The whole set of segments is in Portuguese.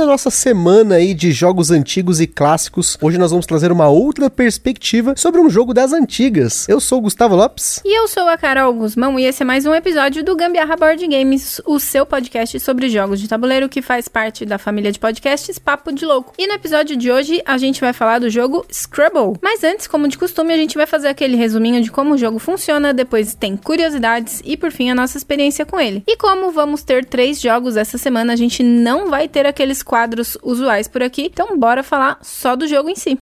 Seguindo a nossa semana aí de jogos antigos e clássicos, hoje nós vamos trazer uma outra perspectiva sobre um jogo das antigas. Eu sou o Gustavo Lopes. E eu sou a Carol Guzmão e esse é mais um episódio do Gambiarra Board Games, o seu podcast sobre jogos de tabuleiro que faz parte da família de podcasts Papo de Louco. E no episódio de hoje a gente vai falar do jogo Scrabble. Mas antes, como de costume, a gente vai fazer aquele resuminho de como o jogo funciona, depois tem curiosidades e por fim a nossa experiência com ele. E como vamos ter três jogos essa semana, a gente não vai ter aquele aqueles quadros usuais por aqui. Então, bora falar só do jogo em si.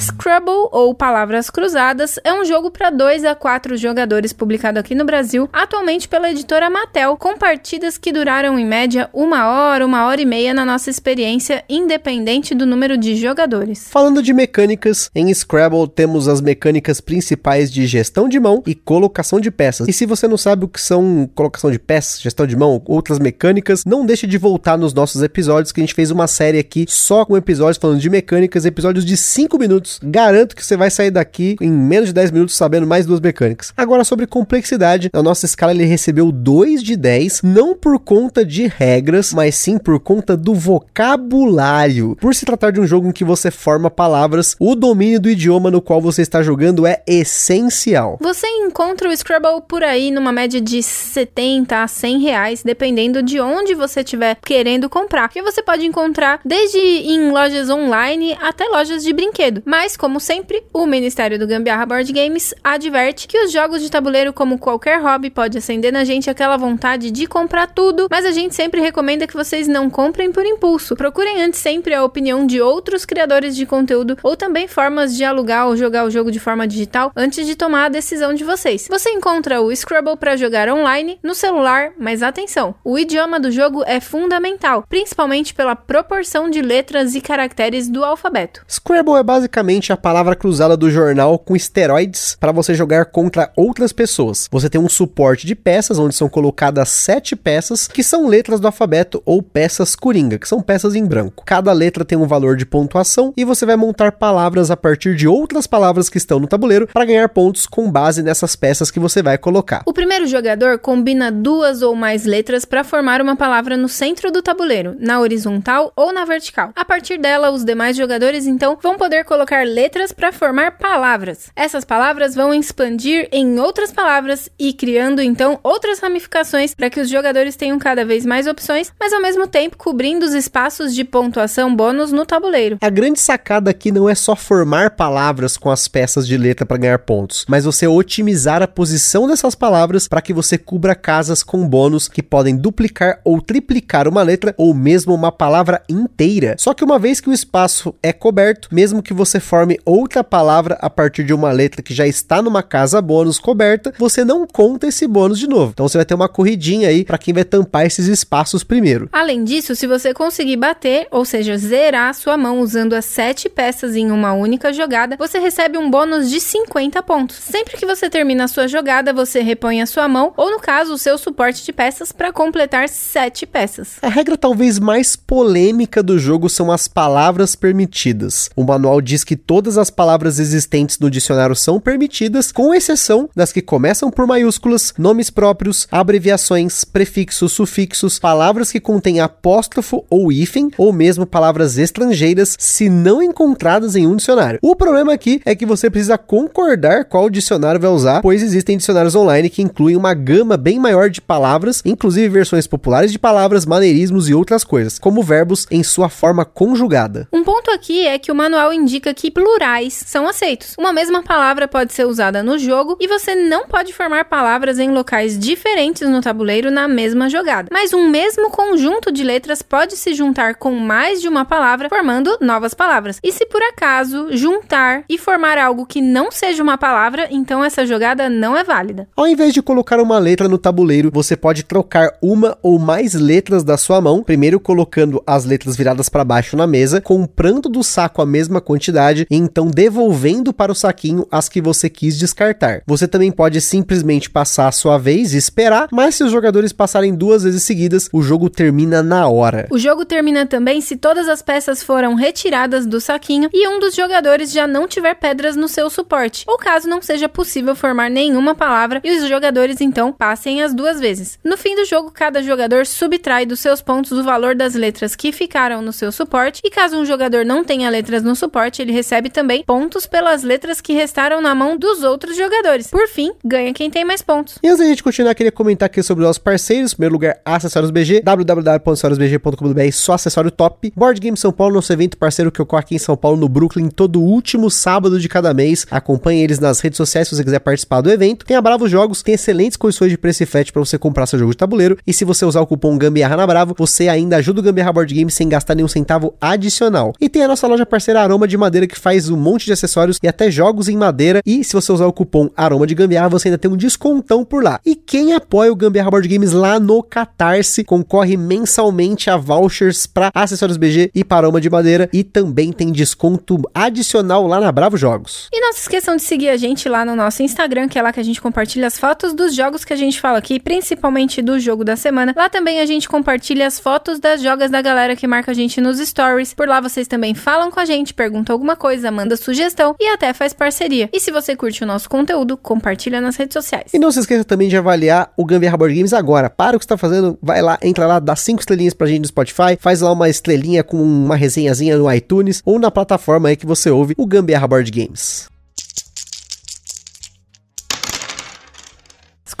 Scrabble, ou Palavras Cruzadas, é um jogo para 2 a 4 jogadores publicado aqui no Brasil, atualmente pela editora Mattel, com partidas que duraram em média uma hora, uma hora e meia na nossa experiência, independente do número de jogadores. Falando de mecânicas, em Scrabble temos as mecânicas principais de gestão de mão e colocação de peças. E se você não sabe o que são colocação de peças, gestão de mão, outras mecânicas, não deixe de voltar nos nossos episódios, que a gente fez uma série aqui só com episódios falando de mecânicas, episódios de 5 minutos minutos. Garanto que você vai sair daqui em menos de 10 minutos sabendo mais duas mecânicas. Agora, sobre complexidade, na nossa escala ele recebeu 2 de 10, não por conta de regras, mas sim por conta do vocabulário. Por se tratar de um jogo em que você forma palavras, o domínio do idioma no qual você está jogando é essencial. Você encontra o Scrabble por aí numa média de 70 a 100 reais, dependendo de onde você estiver querendo comprar. Que você pode encontrar desde em lojas online até lojas de brinquedo. Mas mas, como sempre, o Ministério do Gambiarra Board Games adverte que os jogos de tabuleiro, como qualquer hobby, pode acender na gente aquela vontade de comprar tudo, mas a gente sempre recomenda que vocês não comprem por impulso. Procurem antes sempre a opinião de outros criadores de conteúdo ou também formas de alugar ou jogar o jogo de forma digital antes de tomar a decisão de vocês. Você encontra o Scrabble para jogar online no celular, mas atenção, o idioma do jogo é fundamental, principalmente pela proporção de letras e caracteres do alfabeto. Scrabble é basicamente a palavra cruzada do jornal com esteroides para você jogar contra outras pessoas. Você tem um suporte de peças, onde são colocadas sete peças, que são letras do alfabeto ou peças coringa, que são peças em branco. Cada letra tem um valor de pontuação e você vai montar palavras a partir de outras palavras que estão no tabuleiro para ganhar pontos com base nessas peças que você vai colocar. O primeiro jogador combina duas ou mais letras para formar uma palavra no centro do tabuleiro, na horizontal ou na vertical. A partir dela, os demais jogadores então vão poder colocar letras para formar palavras. Essas palavras vão expandir em outras palavras e criando então outras ramificações para que os jogadores tenham cada vez mais opções, mas ao mesmo tempo cobrindo os espaços de pontuação bônus no tabuleiro. A grande sacada aqui não é só formar palavras com as peças de letra para ganhar pontos, mas você otimizar a posição dessas palavras para que você cubra casas com bônus que podem duplicar ou triplicar uma letra ou mesmo uma palavra inteira. Só que uma vez que o espaço é coberto, mesmo que você forme outra palavra a partir de uma letra que já está numa casa bônus coberta, você não conta esse bônus de novo. Então você vai ter uma corridinha aí para quem vai tampar esses espaços primeiro. Além disso, se você conseguir bater, ou seja, zerar a sua mão usando as sete peças em uma única jogada, você recebe um bônus de 50 pontos. Sempre que você termina a sua jogada, você repõe a sua mão, ou no caso, o seu suporte de peças para completar sete peças. A regra talvez mais polêmica do jogo são as palavras permitidas. O manual diz que todas as palavras existentes no dicionário são permitidas, com exceção das que começam por maiúsculas, nomes próprios, abreviações, prefixos, sufixos, palavras que contêm apóstrofo ou hífen, ou mesmo palavras estrangeiras, se não encontradas em um dicionário. O problema aqui é que você precisa concordar qual dicionário vai usar, pois existem dicionários online que incluem uma gama bem maior de palavras, inclusive versões populares de palavras, maneirismos e outras coisas, como verbos em sua forma conjugada. Um ponto aqui é que o manual indica que plurais são aceitos. Uma mesma palavra pode ser usada no jogo e você não pode formar palavras em locais diferentes no tabuleiro na mesma jogada. Mas um mesmo conjunto de letras pode se juntar com mais de uma palavra, formando novas palavras. E se por acaso juntar e formar algo que não seja uma palavra, então essa jogada não é válida. Ao invés de colocar uma letra no tabuleiro, você pode trocar uma ou mais letras da sua mão, primeiro colocando as letras viradas para baixo na mesa, comprando do saco a mesma quantidade metade e então devolvendo para o saquinho as que você quis descartar. Você também pode simplesmente passar a sua vez e esperar, mas se os jogadores passarem duas vezes seguidas, o jogo termina na hora. O jogo termina também se todas as peças foram retiradas do saquinho e um dos jogadores já não tiver pedras no seu suporte, ou caso não seja possível formar nenhuma palavra e os jogadores então passem as duas vezes. No fim do jogo, cada jogador subtrai dos seus pontos o valor das letras que ficaram no seu suporte, e caso um jogador não tenha letras no suporte, ele recebe também pontos pelas letras que restaram na mão dos outros jogadores. Por fim, ganha quem tem mais pontos. E antes da gente continuar, queria comentar aqui sobre os nossos parceiros. Em primeiro lugar, Acessórios BG, www.acessoriosbg.com.br, só acessório top. Board Game São Paulo, nosso evento parceiro que ocorre aqui em São Paulo, no Brooklyn, todo último sábado de cada mês. Acompanhe eles nas redes sociais se você quiser participar do evento. Tem a Bravo Jogos, tem excelentes condições de preço e frete para você comprar seu jogo de tabuleiro. E se você usar o cupom Gambiarra na Bravo, você ainda ajuda o Gambiarra Board Game sem gastar nenhum centavo adicional. E tem a nossa loja parceira Aroma de Madeira que faz um monte de acessórios e até jogos em madeira. E se você usar o cupom Aroma de Gambiarra, você ainda tem um descontão por lá. E quem apoia o Gambiarra Board Games lá no Catarse concorre mensalmente a vouchers para acessórios BG e para Aroma de Madeira. E também tem desconto adicional lá na Bravo Jogos. E não se esqueçam de seguir a gente lá no nosso Instagram, que é lá que a gente compartilha as fotos dos jogos que a gente fala aqui, principalmente do jogo da semana. Lá também a gente compartilha as fotos das jogas da galera que marca a gente nos stories. Por lá vocês também falam com a gente, perguntam alguma coisa, manda sugestão e até faz parceria. E se você curte o nosso conteúdo, compartilha nas redes sociais. E não se esqueça também de avaliar o Gambiarra Board Games agora. Para o que está fazendo, vai lá, entra lá, dá cinco estrelinhas pra gente no Spotify, faz lá uma estrelinha com uma resenhazinha no iTunes ou na plataforma aí que você ouve o Gambiarra Board Games.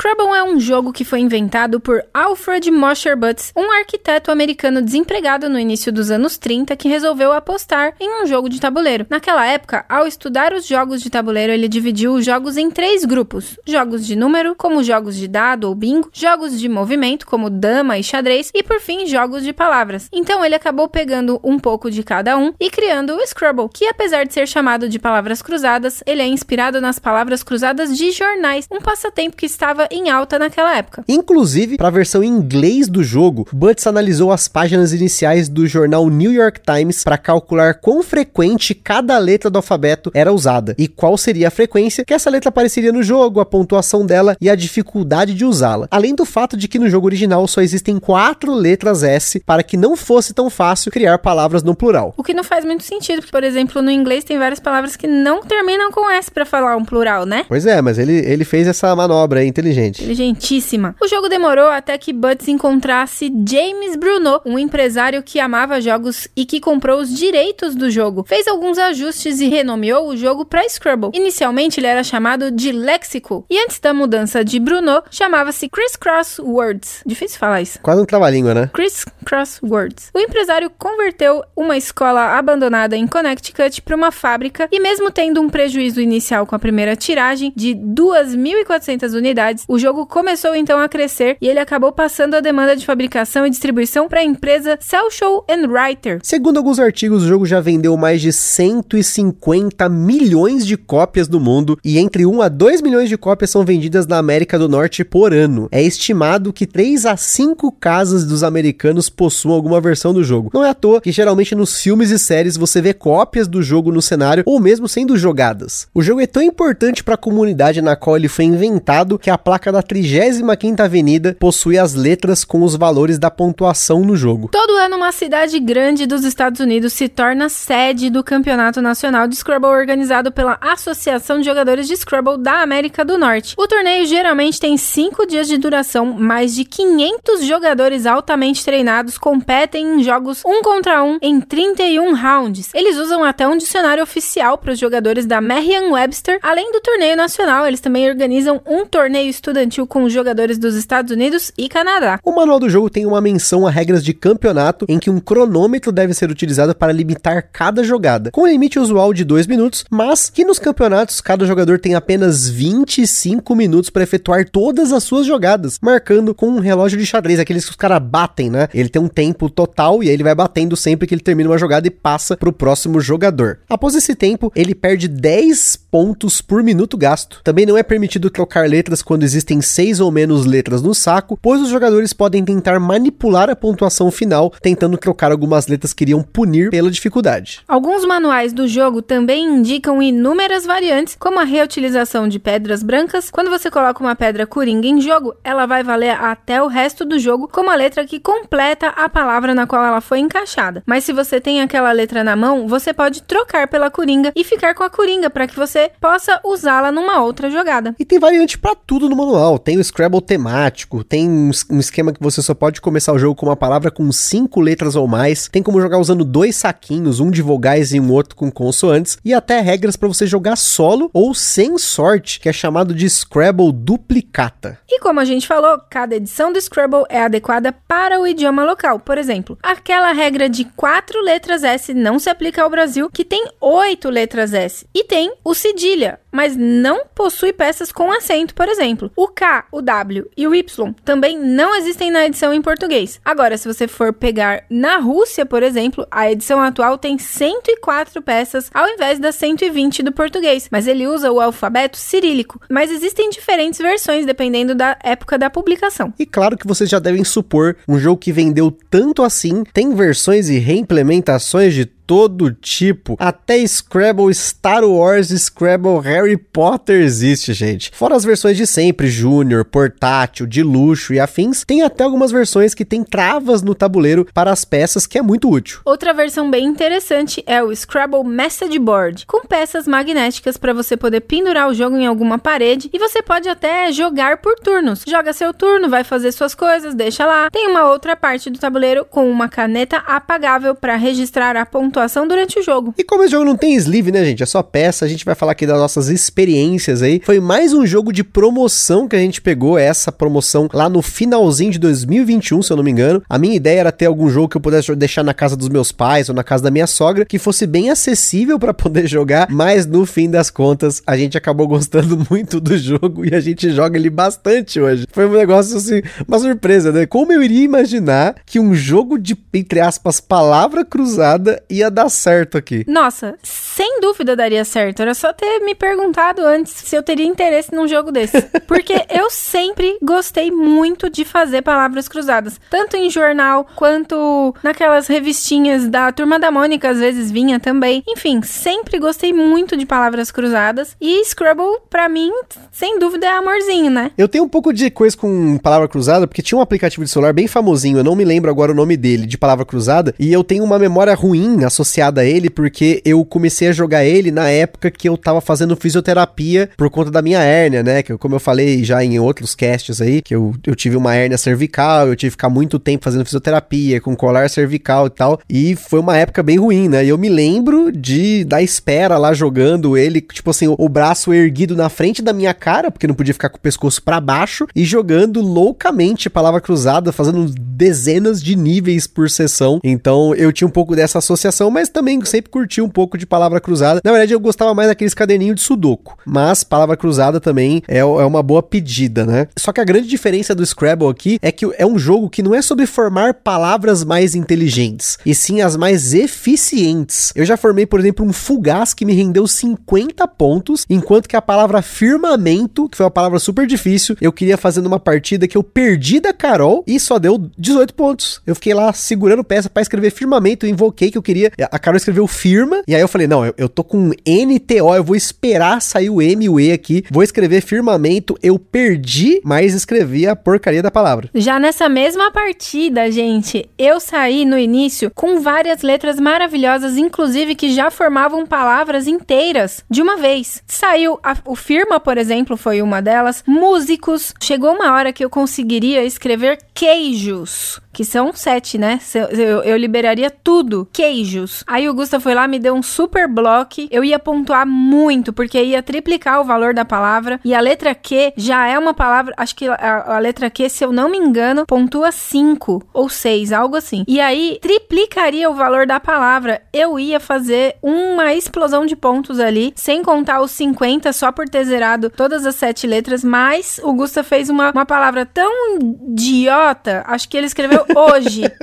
Scrabble é um jogo que foi inventado por Alfred Mosher Butts, um arquiteto americano desempregado no início dos anos 30 que resolveu apostar em um jogo de tabuleiro. Naquela época, ao estudar os jogos de tabuleiro, ele dividiu os jogos em três grupos: jogos de número, como jogos de dado ou bingo, jogos de movimento, como dama e xadrez, e por fim, jogos de palavras. Então ele acabou pegando um pouco de cada um e criando o Scrabble, que apesar de ser chamado de palavras cruzadas, ele é inspirado nas palavras cruzadas de jornais, um passatempo que estava em alta naquela época. Inclusive, para a versão em inglês do jogo, Butts analisou as páginas iniciais do jornal New York Times para calcular quão frequente cada letra do alfabeto era usada e qual seria a frequência que essa letra apareceria no jogo, a pontuação dela e a dificuldade de usá-la. Além do fato de que no jogo original só existem quatro letras S para que não fosse tão fácil criar palavras no plural. O que não faz muito sentido, porque, por exemplo, no inglês tem várias palavras que não terminam com S para falar um plural, né? Pois é, mas ele, ele fez essa manobra inteligente. Inteligentíssima. O jogo demorou até que Butts encontrasse James Bruno, um empresário que amava jogos e que comprou os direitos do jogo. Fez alguns ajustes e renomeou o jogo para Scrabble. Inicialmente ele era chamado de Lexico e antes da mudança de Bruno chamava-se Criss Cross Words. Difícil falar isso. Quase um trava-língua, né? Criss Cross Words. O empresário converteu uma escola abandonada em Connecticut para uma fábrica e mesmo tendo um prejuízo inicial com a primeira tiragem de 2.400 unidades, o jogo começou então a crescer e ele acabou passando a demanda de fabricação e distribuição para a empresa Cell Show and Writer. Segundo alguns artigos, o jogo já vendeu mais de 150 milhões de cópias no mundo e entre 1 a 2 milhões de cópias são vendidas na América do Norte por ano. É estimado que 3 a 5 casas dos americanos possuam alguma versão do jogo. Não é à toa que geralmente nos filmes e séries você vê cópias do jogo no cenário ou mesmo sendo jogadas. O jogo é tão importante para a comunidade na qual ele foi inventado que a placa da 35ª Avenida possui as letras com os valores da pontuação no jogo. Todo ano uma cidade grande dos Estados Unidos se torna sede do Campeonato Nacional de Scrabble organizado pela Associação de Jogadores de Scrabble da América do Norte. O torneio geralmente tem 5 dias de duração, mais de 500 jogadores altamente treinados competem em jogos um contra um em 31 rounds. Eles usam até um dicionário oficial para os jogadores da Merriam-Webster. Além do torneio nacional, eles também organizam um torneio estudantil com jogadores dos Estados Unidos e Canadá. O manual do jogo tem uma menção a regras de campeonato em que um cronômetro deve ser utilizado para limitar cada jogada, com um limite usual de 2 minutos, mas que nos campeonatos cada jogador tem apenas 25 minutos para efetuar todas as suas jogadas, marcando com um relógio de xadrez, aqueles que os caras batem, né? Ele tem um tempo total e aí ele vai batendo sempre que ele termina uma jogada e passa para o próximo jogador. Após esse tempo, ele perde 10 pontos por minuto gasto. Também não é permitido trocar letras quando existem seis ou menos letras no saco, pois os jogadores podem tentar manipular a pontuação final, tentando trocar algumas letras que iriam punir pela dificuldade. Alguns manuais do jogo também indicam inúmeras variantes, como a reutilização de pedras brancas. Quando você coloca uma pedra coringa em jogo, ela vai valer até o resto do jogo como a letra que completa a palavra na qual ela foi encaixada. Mas se você tem aquela letra na mão, você pode trocar pela coringa e ficar com a coringa para que você possa usá-la numa outra jogada. E tem variante para tudo no manual. Tem o Scrabble temático, tem um esquema que você só pode começar o jogo com uma palavra com cinco letras ou mais, tem como jogar usando dois saquinhos, um de vogais e um outro com consoantes, e até regras para você jogar solo ou sem sorte, que é chamado de Scrabble duplicata. E como a gente falou, cada edição do Scrabble é adequada para o idioma local. Por exemplo, aquela regra de quatro letras S não se aplica ao Brasil, que tem oito letras S. E tem o cedilha, mas não possui peças com acento, por exemplo. O K, o W e o Y também não existem na edição em português. Agora, se você for pegar na Rússia, por exemplo, a edição atual tem 104 peças ao invés das 120 do português, mas ele usa o alfabeto cirílico. Mas existem diferentes versões dependendo da época da publicação. E claro que vocês já devem supor, um jogo que vendeu tanto assim, tem versões e reimplementações de todo tipo. Até Scrabble Star Wars, Scrabble Harry Potter existe, gente. Fora as versões de sempre, Júnior, portátil, de luxo e afins, tem até algumas versões que tem travas no tabuleiro para as peças, que é muito útil. Outra versão bem interessante é o Scrabble Message Board, com peças magnéticas para você poder pendurar o jogo em alguma parede e você pode até jogar por turnos. Joga seu turno, vai fazer suas coisas, deixa lá. Tem uma outra parte do tabuleiro com uma caneta apagável para registrar a pontuação durante o jogo. E como esse jogo não tem sleeve, né, gente? É só peça, a gente vai falar aqui das nossas experiências aí. Foi mais um jogo de promoção que a gente pegou, essa promoção lá no finalzinho de 2021, se eu não me engano. A minha ideia era ter algum jogo que eu pudesse deixar na casa dos meus pais ou na casa da minha sogra, que fosse bem acessível para poder jogar, mas no fim das contas, a gente acabou gostando muito do jogo e a gente joga ele bastante hoje. Foi um negócio assim, uma surpresa, né? Como eu iria imaginar que um jogo de, entre aspas, palavra cruzada ia dar certo aqui. Nossa, sem dúvida daria certo. Era só ter me perguntado antes se eu teria interesse num jogo desse. Porque eu sempre gostei muito de fazer palavras cruzadas. Tanto em jornal, quanto naquelas revistinhas da Turma da Mônica, às vezes vinha também. Enfim, sempre gostei muito de palavras cruzadas. E Scrabble, pra mim, sem dúvida, é amorzinho, né? Eu tenho um pouco de coisa com palavra cruzada, porque tinha um aplicativo de celular bem famosinho, eu não me lembro agora o nome dele, de palavra cruzada, e eu tenho uma memória ruim associada a ele, porque eu comecei a jogar ele na época que eu tava fazendo fisioterapia por conta da minha hérnia, né? Que como eu falei já em outros casts aí, que eu, eu tive uma hérnia cervical, eu tive que ficar muito tempo fazendo fisioterapia, com colar cervical e tal, e foi uma época bem ruim, né? E eu me lembro de da espera lá jogando ele, tipo assim, o, o braço erguido na frente da minha cara, porque não podia ficar com o pescoço para baixo, e jogando loucamente palavra cruzada, fazendo dezenas de níveis por sessão. Então eu tinha um pouco dessa associação mas também sempre curti um pouco de palavra cruzada. Na verdade, eu gostava mais daqueles caderninhos de sudoku, mas palavra cruzada também é, é uma boa pedida, né? Só que a grande diferença do Scrabble aqui é que é um jogo que não é sobre formar palavras mais inteligentes, e sim as mais eficientes. Eu já formei, por exemplo, um fugaz que me rendeu 50 pontos, enquanto que a palavra firmamento, que foi uma palavra super difícil, eu queria fazer numa partida que eu perdi da Carol e só deu 18 pontos. Eu fiquei lá segurando peça para escrever firmamento, invoquei que eu queria a Carol escreveu firma, e aí eu falei, não, eu, eu tô com NTO, eu vou esperar sair o M e o E aqui, vou escrever firmamento, eu perdi, mas escrevi a porcaria da palavra. Já nessa mesma partida, gente, eu saí no início com várias letras maravilhosas, inclusive que já formavam palavras inteiras de uma vez. Saiu a, o firma, por exemplo, foi uma delas, músicos. Chegou uma hora que eu conseguiria escrever queijos que são sete, né? Eu, eu, liberaria tudo. Queijos. Aí o Gusta foi lá, me deu um super bloco. Eu ia pontuar muito, porque ia triplicar o valor da palavra. E a letra Q já é uma palavra. Acho que a, a letra Q, se eu não me engano, pontua 5 ou 6, algo assim. E aí triplicaria o valor da palavra. Eu ia fazer uma explosão de pontos ali, sem contar os 50 só por ter zerado todas as sete letras. Mas o Gusta fez uma, uma palavra tão idiota. Acho que ele escreveu hoje.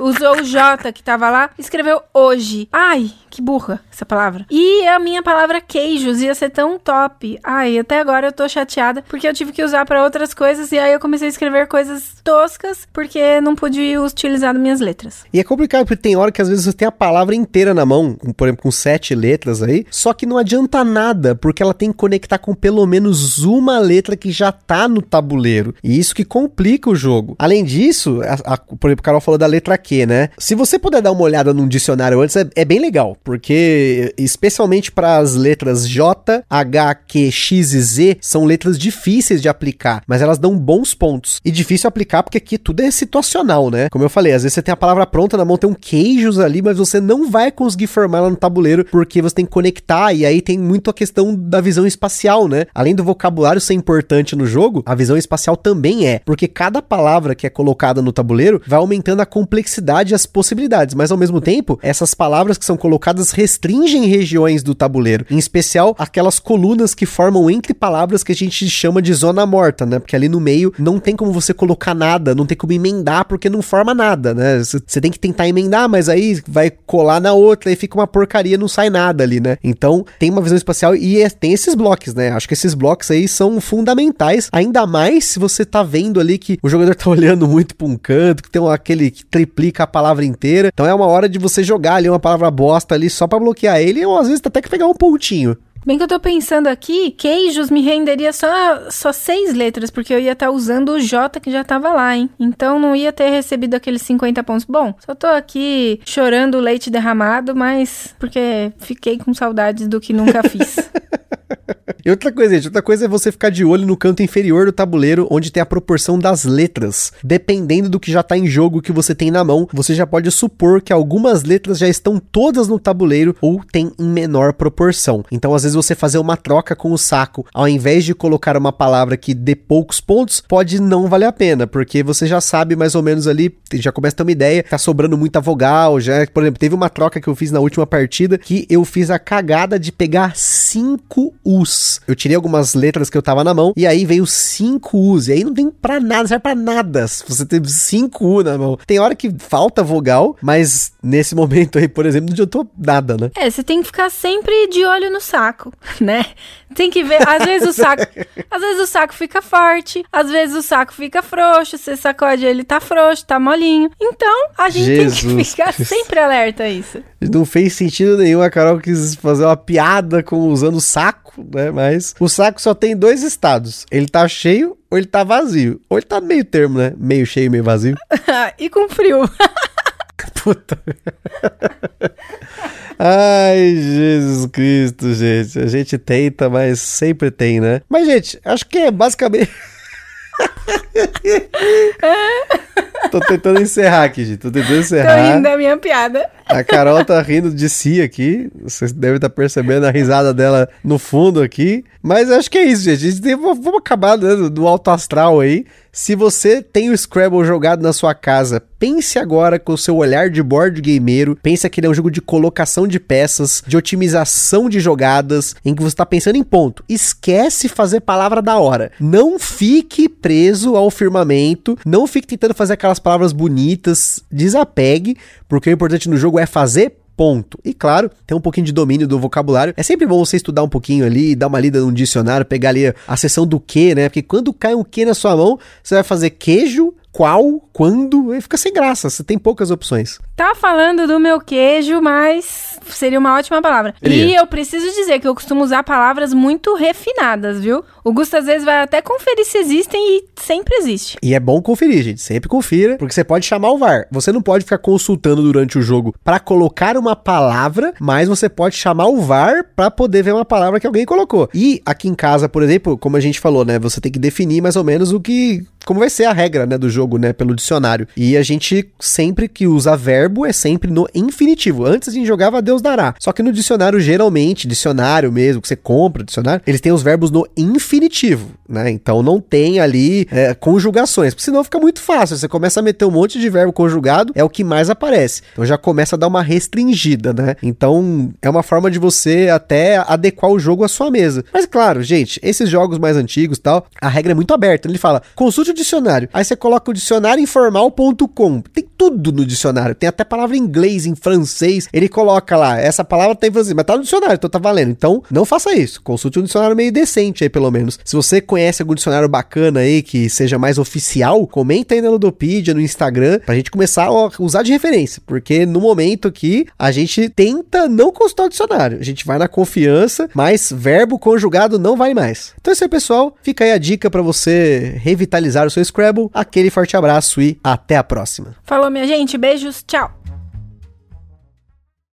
Usou o J que tava lá, escreveu hoje. Ai, que burra essa palavra. E a minha palavra queijos ia ser tão top. Ai, até agora eu tô chateada porque eu tive que usar para outras coisas e aí eu comecei a escrever coisas toscas porque não pude utilizar minhas letras. E é complicado porque tem hora que às vezes você tem a palavra inteira na mão, por exemplo, com sete letras aí, só que não adianta nada porque ela tem que conectar com pelo menos uma letra que já tá no tabuleiro. E isso que complica o jogo. Além disso, a, a, por exemplo, o Carol falou da letra Q, né? Se você puder dar uma olhada num dicionário antes, é, é bem legal porque especialmente para as letras J, H, Q, X e Z são letras difíceis de aplicar, mas elas dão bons pontos. E difícil aplicar porque aqui tudo é situacional, né? Como eu falei, às vezes você tem a palavra pronta na mão, tem um queijos ali, mas você não vai conseguir formar ela no tabuleiro porque você tem que conectar e aí tem muito a questão da visão espacial, né? Além do vocabulário ser importante no jogo, a visão espacial também é, porque cada palavra que é colocada no tabuleiro vai aumentando a complexidade e as possibilidades, mas ao mesmo tempo, essas palavras que são colocadas restringem regiões do tabuleiro, em especial aquelas colunas que formam entre palavras que a gente chama de zona morta, né? Porque ali no meio não tem como você colocar nada, não tem como emendar porque não forma nada, né? Você tem que tentar emendar, mas aí vai colar na outra e fica uma porcaria, não sai nada ali, né? Então tem uma visão espacial e é, tem esses blocos, né? Acho que esses blocos aí são fundamentais, ainda mais se você tá vendo ali que o jogador tá olhando muito pra um canto, que tem aquele que triplica a palavra inteira. Então é uma hora de você jogar ali uma palavra bosta ali só para bloquear ele, ou às vezes até que pegar um pontinho. Bem que eu tô pensando aqui, queijos me renderia só, só seis letras, porque eu ia estar tá usando o J que já tava lá, hein? Então não ia ter recebido aqueles 50 pontos. Bom, só tô aqui chorando leite derramado, mas porque fiquei com saudades do que nunca fiz. E outra coisa, gente, outra coisa é você ficar de olho no canto inferior do tabuleiro, onde tem a proporção das letras. Dependendo do que já está em jogo que você tem na mão, você já pode supor que algumas letras já estão todas no tabuleiro ou tem em menor proporção. Então, às vezes, você fazer uma troca com o saco, ao invés de colocar uma palavra que dê poucos pontos, pode não valer a pena, porque você já sabe mais ou menos ali, já começa a ter uma ideia, tá sobrando muita vogal, já, por exemplo, teve uma troca que eu fiz na última partida que eu fiz a cagada de pegar cinco U's eu tirei algumas letras que eu tava na mão, e aí veio cinco U's. E aí não tem pra nada, serve pra nada. Se você tem cinco U na mão. Tem hora que falta vogal, mas nesse momento aí, por exemplo, não adiantou nada, né? É, você tem que ficar sempre de olho no saco, né? Tem que ver, às vezes o saco, às vezes o saco fica forte, às vezes o saco fica frouxo, você sacode ele tá frouxo, tá molinho. Então, a gente Jesus tem que ficar Cristo. sempre alerta a isso. Não fez sentido nenhum a Carol quis fazer uma piada com usando o saco, né? Mas o saco só tem dois estados. Ele tá cheio ou ele tá vazio. Ou ele tá meio termo, né? Meio cheio, meio vazio. e com frio. Puta. Ai, Jesus Cristo, gente. A gente tenta, mas sempre tem, né? Mas, gente, acho que é basicamente. Tô tentando encerrar aqui, gente. Tô tentando encerrar. Tô rindo da minha piada. A Carol tá rindo de si aqui. Vocês devem estar tá percebendo a risada dela no fundo aqui. Mas acho que é isso, gente. Gente vamos acabar né, do alto astral aí. Se você tem o Scrabble jogado na sua casa, pense agora com o seu olhar de board gameiro. Pense que ele é um jogo de colocação de peças, de otimização de jogadas, em que você está pensando em ponto. Esquece fazer palavra da hora. Não fique preso ao firmamento. Não fique tentando fazer aquelas palavras bonitas. Desapegue, porque o importante no jogo é fazer ponto. E claro, tem um pouquinho de domínio do vocabulário. É sempre bom você estudar um pouquinho ali, dar uma lida no dicionário, pegar ali a seção do que, né? Porque quando cai um que na sua mão, você vai fazer queijo, qual, quando, aí fica sem graça, você tem poucas opções. Tá falando do meu queijo, mas seria uma ótima palavra. Seria. E eu preciso dizer que eu costumo usar palavras muito refinadas, viu? O Gusto às vezes vai até conferir se existem e sempre existe. E é bom conferir, gente, sempre confira, porque você pode chamar o VAR. Você não pode ficar consultando durante o jogo para colocar uma palavra, mas você pode chamar o VAR para poder ver uma palavra que alguém colocou. E aqui em casa, por exemplo, como a gente falou, né, você tem que definir mais ou menos o que como vai ser a regra, né, do jogo, né, pelo dicionário. E a gente sempre que usa verbo é sempre no infinitivo. Antes a gente jogava Deus dará. Só que no dicionário geralmente, dicionário mesmo que você compra, dicionário, eles têm os verbos no infinitivo, né? Então não tem ali é, conjugações, porque senão fica muito fácil. Você começa a meter um monte de verbo conjugado, é o que mais aparece. Então já começa a dar uma restringida, né? Então é uma forma de você até adequar o jogo à sua mesa. Mas claro, gente, esses jogos mais antigos, tal, a regra é muito aberta. Ele fala: "Consulte o dicionário. Aí você coloca o dicionário informal.com. Tem tudo no dicionário. Tem até palavra em inglês, em francês. Ele coloca lá, essa palavra tem francês, mas tá no dicionário, então tá valendo. Então, não faça isso. Consulte um dicionário meio decente aí, pelo menos. Se você conhece algum dicionário bacana aí, que seja mais oficial, comenta aí na Ludopedia, no Instagram, pra gente começar a usar de referência. Porque no momento aqui, a gente tenta não consultar o dicionário. A gente vai na confiança, mas verbo conjugado não vai mais. Então é isso aí, pessoal. Fica aí a dica para você revitalizar o seu Scrabble. Aquele forte abraço e até a próxima. Falou, minha gente. Beijos. Tchau.